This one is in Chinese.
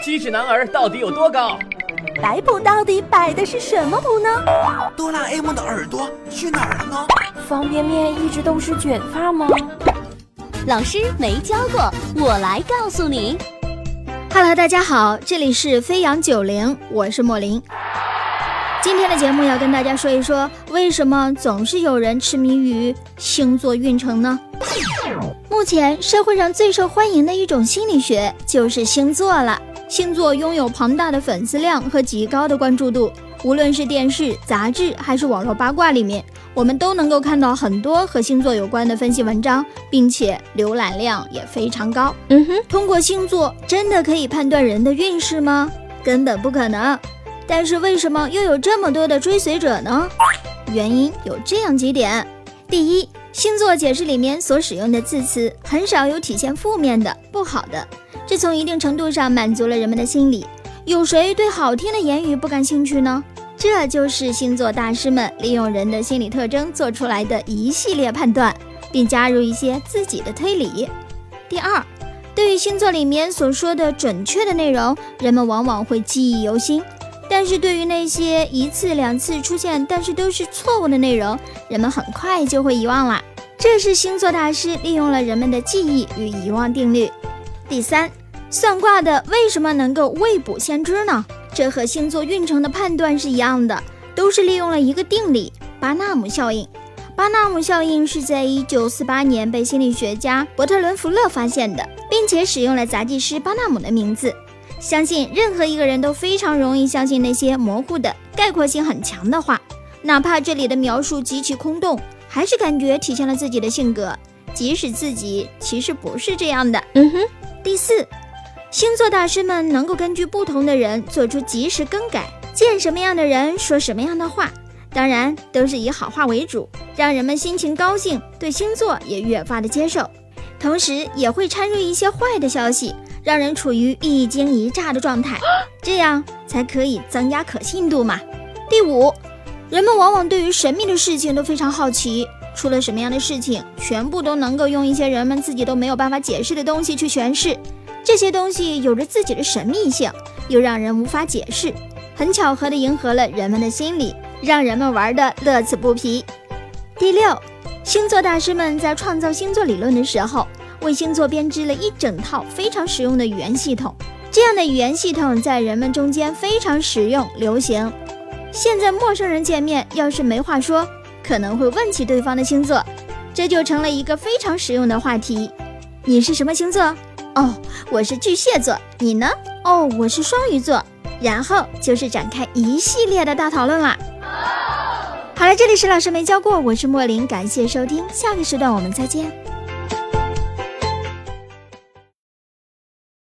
七尺男儿到底有多高？摆谱到底摆的是什么谱呢？哆啦 A 梦的耳朵去哪儿了呢？方便面一直都是卷发吗？老师没教过，我来告诉你。Hello，大家好，这里是飞扬九零，我是莫林。今天的节目要跟大家说一说，为什么总是有人痴迷于星座运程呢？目前社会上最受欢迎的一种心理学就是星座了。星座拥有庞大的粉丝量和极高的关注度，无论是电视、杂志还是网络八卦里面，我们都能够看到很多和星座有关的分析文章，并且浏览量也非常高。嗯哼，通过星座真的可以判断人的运势吗？根本不可能。但是为什么又有这么多的追随者呢？原因有这样几点：第一，星座解释里面所使用的字词很少有体现负面的、不好的。这从一定程度上满足了人们的心理。有谁对好听的言语不感兴趣呢？这就是星座大师们利用人的心理特征做出来的一系列判断，并加入一些自己的推理。第二，对于星座里面所说的准确的内容，人们往往会记忆犹新；但是对于那些一次两次出现但是都是错误的内容，人们很快就会遗忘了。这是星座大师利用了人们的记忆与遗忘定律。第三。算卦的为什么能够未卜先知呢？这和星座运程的判断是一样的，都是利用了一个定理——巴纳姆效应。巴纳姆效应是在一九四八年被心理学家伯特伦·福勒发现的，并且使用了杂技师巴纳姆的名字。相信任何一个人都非常容易相信那些模糊的、概括性很强的话，哪怕这里的描述极其空洞，还是感觉体现了自己的性格，即使自己其实不是这样的。嗯哼。第四。星座大师们能够根据不同的人做出及时更改，见什么样的人说什么样的话，当然都是以好话为主，让人们心情高兴，对星座也越发的接受。同时也会掺入一些坏的消息，让人处于一惊一乍的状态，这样才可以增加可信度嘛。第五，人们往往对于神秘的事情都非常好奇，出了什么样的事情，全部都能够用一些人们自己都没有办法解释的东西去诠释。这些东西有着自己的神秘性，又让人无法解释，很巧合地迎合了人们的心理，让人们玩得乐此不疲。第六，星座大师们在创造星座理论的时候，为星座编织了一整套非常实用的语言系统。这样的语言系统在人们中间非常实用流行。现在陌生人见面，要是没话说，可能会问起对方的星座，这就成了一个非常实用的话题。你是什么星座？哦，我是巨蟹座，你呢？哦，我是双鱼座。然后就是展开一系列的大讨论啦。好了，这里是老师没教过，我是莫林，感谢收听，下个时段我们再见。